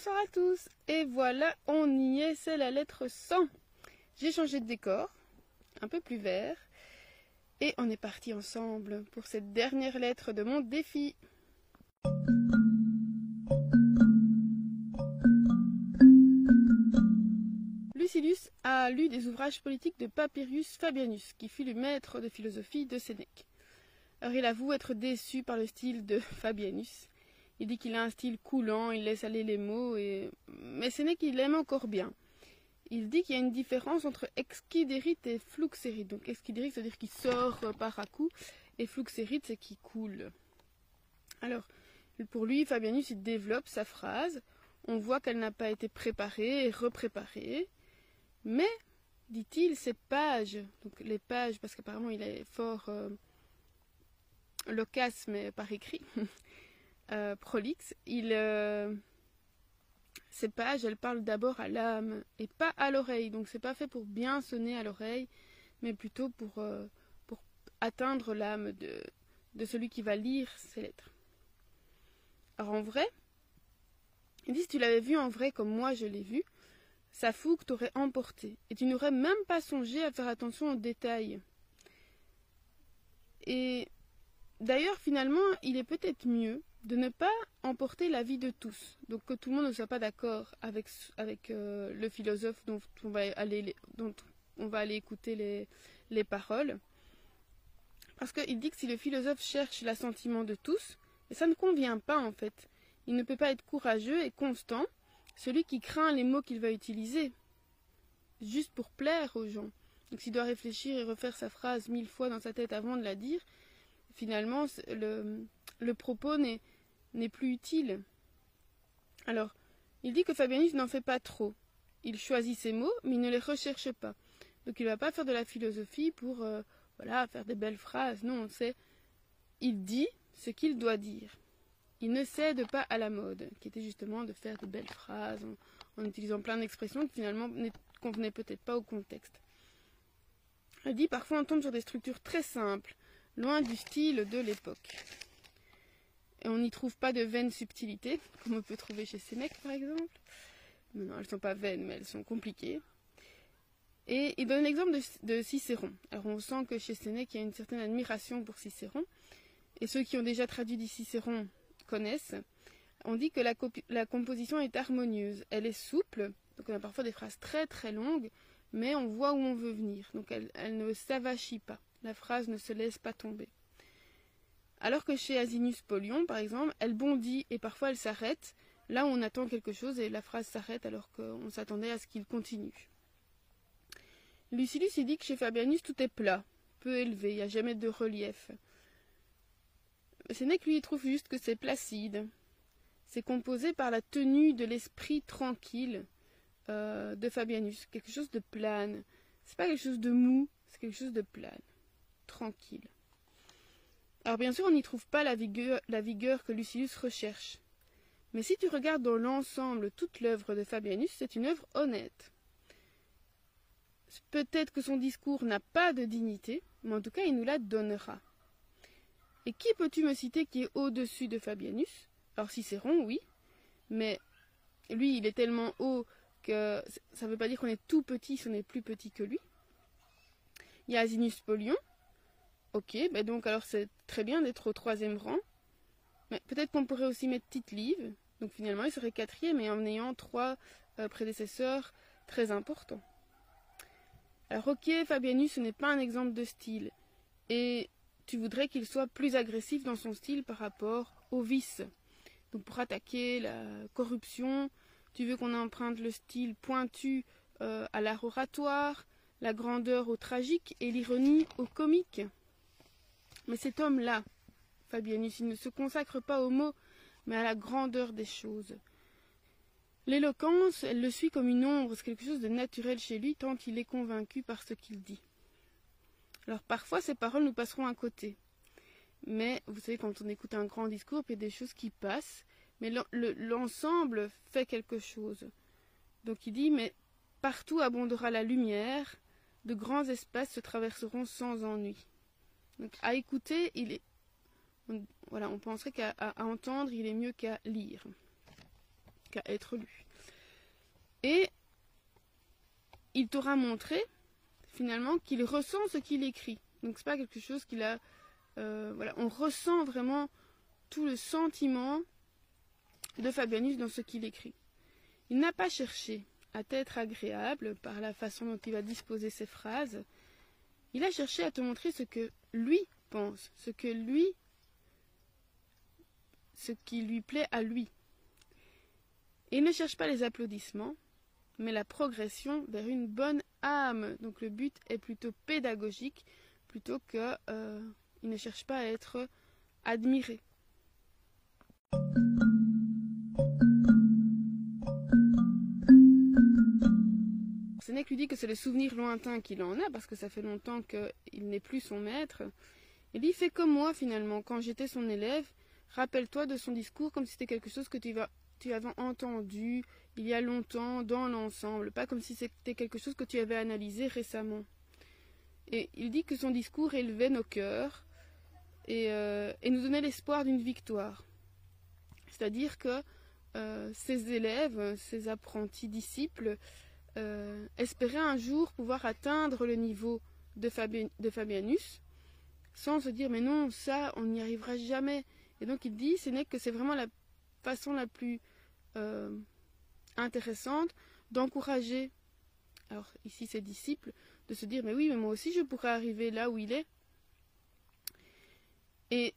Bonsoir à tous. Et voilà, on y est, c'est la lettre 100. J'ai changé de décor, un peu plus vert. Et on est parti ensemble pour cette dernière lettre de mon défi. Lucilius a lu des ouvrages politiques de Papirius Fabianus, qui fut le maître de philosophie de Sénèque. Alors il avoue être déçu par le style de Fabianus. Il dit qu'il a un style coulant, il laisse aller les mots, mais Sénèque il l'aime encore bien. Il dit qu'il y a une différence entre exquidérite et fluxérite. Donc exquidérite, c'est-à-dire qu'il sort par à coup, et fluxérite, c'est qu'il coule. Alors, pour lui, Fabianus, il développe sa phrase. On voit qu'elle n'a pas été préparée et repréparée. Mais, dit-il, ces pages, donc les pages, parce qu'apparemment il est fort euh, mais par écrit, euh, prolixe, il, euh, ces pages, elles parlent d'abord à l'âme et pas à l'oreille. Donc c'est pas fait pour bien sonner à l'oreille, mais plutôt pour, euh, pour atteindre l'âme de, de celui qui va lire ces lettres. Alors en vrai, il dit si tu l'avais vu en vrai comme moi je l'ai vu, sa fougue t'aurait emporté, et tu n'aurais même pas songé à faire attention aux détails. Et d'ailleurs, finalement, il est peut-être mieux de ne pas emporter l'avis de tous. Donc que tout le monde ne soit pas d'accord avec, avec euh, le philosophe dont on va aller, dont on va aller écouter les, les paroles. Parce qu'il dit que si le philosophe cherche l'assentiment de tous, et ça ne convient pas en fait. Il ne peut pas être courageux et constant, celui qui craint les mots qu'il va utiliser, juste pour plaire aux gens. Donc s'il doit réfléchir et refaire sa phrase mille fois dans sa tête avant de la dire, finalement le, le propos n'est plus utile. Alors, il dit que Fabianus n'en fait pas trop. Il choisit ses mots, mais il ne les recherche pas. Donc il ne va pas faire de la philosophie pour euh, voilà, faire des belles phrases. Non, on sait. Il dit ce qu'il doit dire. Il ne cède pas à la mode, qui était justement de faire de belles phrases en, en utilisant plein d'expressions qui finalement ne convenaient peut-être pas au contexte. Il dit parfois on tombe sur des structures très simples, loin du style de l'époque. Et on n'y trouve pas de vaines subtilités, comme on peut trouver chez Sénèque par exemple. Non, elles ne sont pas vaines, mais elles sont compliquées. Et il donne l'exemple de, Cicéron. Alors on sent que chez Sénèque, il y a une certaine admiration pour Cicéron. Et ceux qui ont déjà traduit du Cicéron connaissent. On dit que la, composition est harmonieuse. Elle est souple, donc on a parfois des phrases très très longues, mais on voit où on veut venir. Donc elle ne s'avachit pas. La phrase ne se laisse pas tomber. Alors que chez Asinus Polion, par exemple, elle bondit et parfois elle s'arrête, là on attend quelque chose et la phrase s'arrête alors qu'on s'attendait à ce qu'il continue. Lucilius dit que chez Fabianus tout est plat, peu élevé, il n'y a jamais de relief. Sénèque lui il trouve juste que c'est placide. C'est composé par la tenue de l'esprit tranquille euh, de Fabianus, quelque chose de plane. C'est pas quelque chose de mou, c'est quelque chose de plane, tranquille. Alors bien sûr, on n'y trouve pas la vigueur, que Lucilius recherche. Mais si tu regardes dans l'ensemble toute l'œuvre de Fabianus, c'est une œuvre honnête. Peut-être que son discours n'a pas de dignité, mais en tout cas, il nous la donnera. Et qui peux-tu me citer qui est au-dessus de Fabianus? Alors Cicéron, oui, mais lui, il est tellement haut que ça ne veut pas dire qu'on est tout petit si on est plus petit que lui. Il y a Asinus Polion, Ok, ben donc alors c'est très bien d'être au troisième rang. Mais peut-être qu'on pourrait aussi mettre Tite Live. Donc finalement, il serait quatrième et en ayant trois euh, prédécesseurs très importants. Alors ok, Fabianus, ce n'est pas un exemple de style. Et tu voudrais qu'il soit plus agressif dans son style par rapport au vice. Donc pour attaquer la corruption, tu veux qu'on emprunte le style pointu euh, à l'art oratoire, la grandeur au tragique et l'ironie au comique. Mais cet homme-là, Fabianus, il ne se consacre pas aux mots, mais à la grandeur des choses. L'éloquence, elle le suit comme une ombre, c'est quelque chose de naturel chez lui, tant il est convaincu par ce qu'il dit. Alors parfois, ces paroles nous passeront à côté. Mais vous savez, quand on écoute un grand discours, il y a des choses qui passent, mais l'ensemble fait quelque chose. Donc il dit, mais partout abondera la lumière, de grands espaces se traverseront sans ennui. Donc à écouter, il est, on, voilà, on penserait qu'à entendre, il est mieux qu'à lire. qu'à être lu. Et il t'aura montré finalement qu'il ressent ce qu'il écrit. Donc c'est pas quelque chose qu'il a. Euh, voilà, on ressent vraiment tout le sentiment de Fabianus dans ce qu'il écrit. Il n'a pas cherché à t'être agréable par la façon dont il va disposer ses phrases. Il a cherché à te montrer ce que lui pense, ce que lui, ce qui lui plaît à lui. Et il ne cherche pas les applaudissements, mais la progression vers une bonne âme. Donc le but est plutôt pédagogique, plutôt que euh, il ne cherche pas à être admiré. Lui dit que c'est le souvenir lointain qu'il en a, parce que ça fait longtemps qu'il n'est plus son maître. Il dit Fais comme moi finalement, quand j'étais son élève, rappelle-toi de son discours comme si c'était quelque chose que tu, tu avais entendu il y a longtemps dans l'ensemble, pas comme si c'était quelque chose que tu avais analysé récemment. Et il dit que son discours élevait nos cœurs et, euh, nous donnait l'espoir d'une victoire. C'est-à-dire que euh, ses élèves, ses apprentis disciples, euh, espéraient un jour pouvoir atteindre le niveau de, Fabianus sans se dire mais non, ça, on n'y arrivera jamais. Et donc il dit, ce n'est que c'est vraiment la façon la plus intéressante d'encourager, alors ici ses disciples, de se dire mais oui, mais moi aussi je pourrais arriver là où il est. Et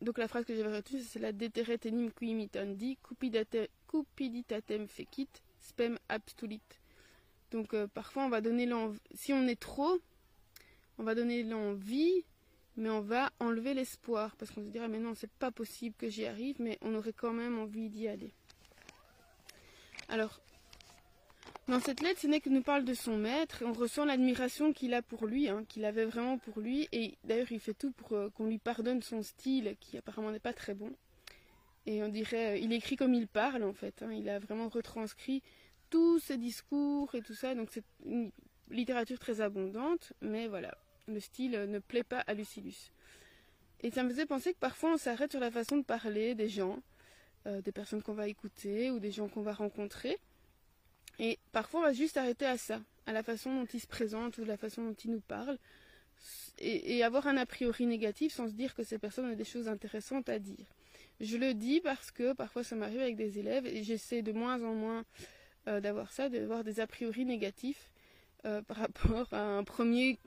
donc la phrase que j'avais retenue, c'est la deteret enim qui cupiditatem fecit, spem abstulit. Donc euh, parfois on va donner l'envie, si on est trop, on va donner l'envie, mais on va enlever l'espoir, parce qu'on se dira mais non, c'est pas possible que j'y arrive, mais on aurait quand même envie d'y aller. Alors, dans cette lettre, ce n'est que nous parle de son maître. On ressent l'admiration qu'il a pour lui, hein, qu'il avait vraiment pour lui. Et d'ailleurs, il fait tout pour euh, qu'on lui pardonne son style, qui apparemment n'est pas très bon. Et on dirait, euh, il écrit comme il parle en fait. Hein. il a vraiment retranscrit tous ses discours et tout ça. Donc c'est une littérature très abondante, mais voilà, le style ne plaît pas à Lucilius. Et ça me faisait penser que parfois on s'arrête sur la façon de parler des gens. Euh, des personnes qu'on va écouter ou des gens qu'on va rencontrer. Et parfois, on va juste arrêter à ça, à la façon dont ils se présentent ou la façon dont ils nous parlent, et, avoir un a priori négatif sans se dire que ces personnes ont des choses intéressantes à dire. Je le dis parce que parfois ça m'arrive avec des élèves et j'essaie de moins en moins euh, d'avoir ça, d'avoir des a priori négatifs euh, par rapport à un premier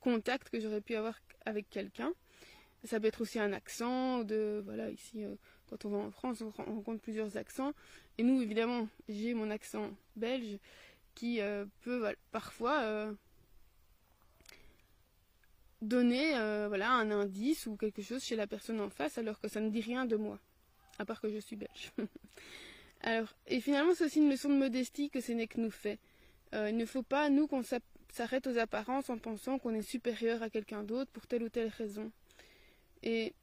contact que j'aurais pu avoir avec quelqu'un. Ça peut être aussi un accent, voilà ici quand on va en France, on rencontre plusieurs accents. Et nous, évidemment, j'ai mon accent belge qui euh, peut parfois euh, donner euh, un indice ou quelque chose chez la personne en face alors que ça ne dit rien de moi, à part que je suis belge. alors, et finalement, c'est aussi une leçon de modestie que que nous fait. il ne faut pas, nous, qu'on s'arrête aux apparences en pensant qu'on est supérieur à quelqu'un d'autre pour telle ou telle raison. Et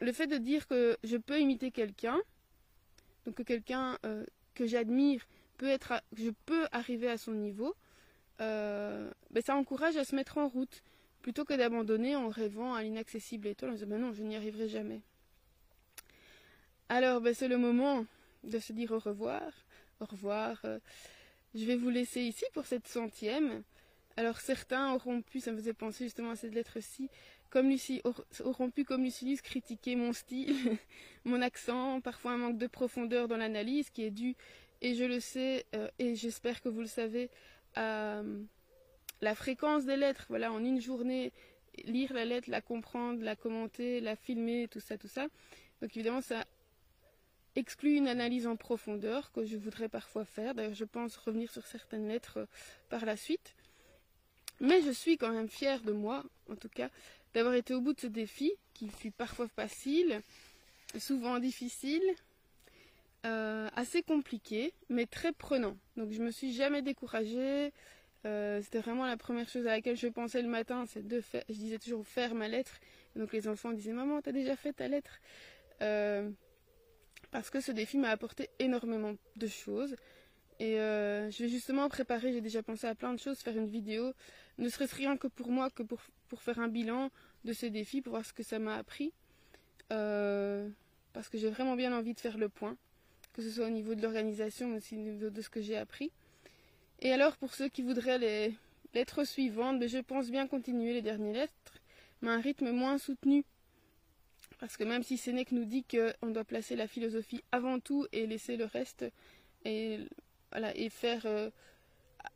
le fait de dire que je peux imiter quelqu'un, donc que quelqu'un euh, que j'admire peut être, je peux arriver à son niveau, euh, ben ça encourage à se mettre en route plutôt que d'abandonner en rêvant à l'inaccessible étoile en disant ben non, je n'y arriverai jamais. Alors, ben, c'est le moment de se dire au revoir. Au revoir. Euh, je vais vous laisser ici pour cette centième. Alors, certains auront pu, ça me faisait penser justement à cette lettre-ci, comme Lucie, auront pu, comme Lucilius, critiquer mon style, mon accent, parfois un manque de profondeur dans l'analyse qui est dû, et je le sais, euh, et j'espère que vous le savez, à euh, la fréquence des lettres. Voilà, en une journée, lire la lettre, la comprendre, la commenter, la filmer, tout ça, tout ça. Donc évidemment, ça exclut une analyse en profondeur que je voudrais parfois faire. D'ailleurs, je pense revenir sur certaines lettres euh, par la suite. Mais je suis quand même fière de moi, en tout cas, d'avoir été au bout de ce défi, qui fut parfois facile, souvent difficile, euh, assez compliqué, mais très prenant. Donc je me suis jamais découragée. Euh, c'était vraiment la première chose à laquelle je pensais le matin, de faire. Je disais toujours faire ma lettre. donc les enfants disaient maman, t'as déjà fait ta lettre? Parce que ce défi m'a apporté énormément de choses. Et je vais justement préparer, j'ai déjà pensé à plein de choses, faire une vidéo ne serait-ce rien que pour moi, que pour, faire un bilan de ces défis, pour voir ce que ça m'a appris. Euh, parce que j'ai vraiment bien envie de faire le point que ce soit au niveau de l'organisation, mais aussi au niveau de ce que j'ai appris. Et alors, pour ceux qui voudraient les lettres suivantes, ben, je pense bien continuer les dernières lettres, mais à un rythme moins soutenu. Parce que même si Sénèque nous dit qu'on doit placer la philosophie avant tout et laisser le reste et, faire euh,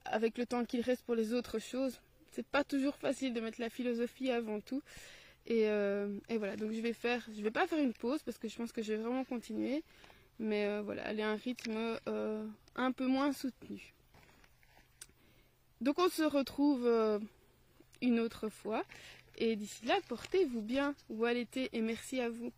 avec le temps qu'il reste pour les autres choses, c'est pas toujours facile de mettre la philosophie avant tout. Et, euh, et, voilà, donc je vais faire, je vais pas faire une pause parce que je pense que je vais vraiment continuer, mais euh, voilà, aller à un rythme euh, un peu moins soutenu. Donc on se retrouve une autre fois, et d'ici là, portez-vous bien, à l'été, et merci à vous.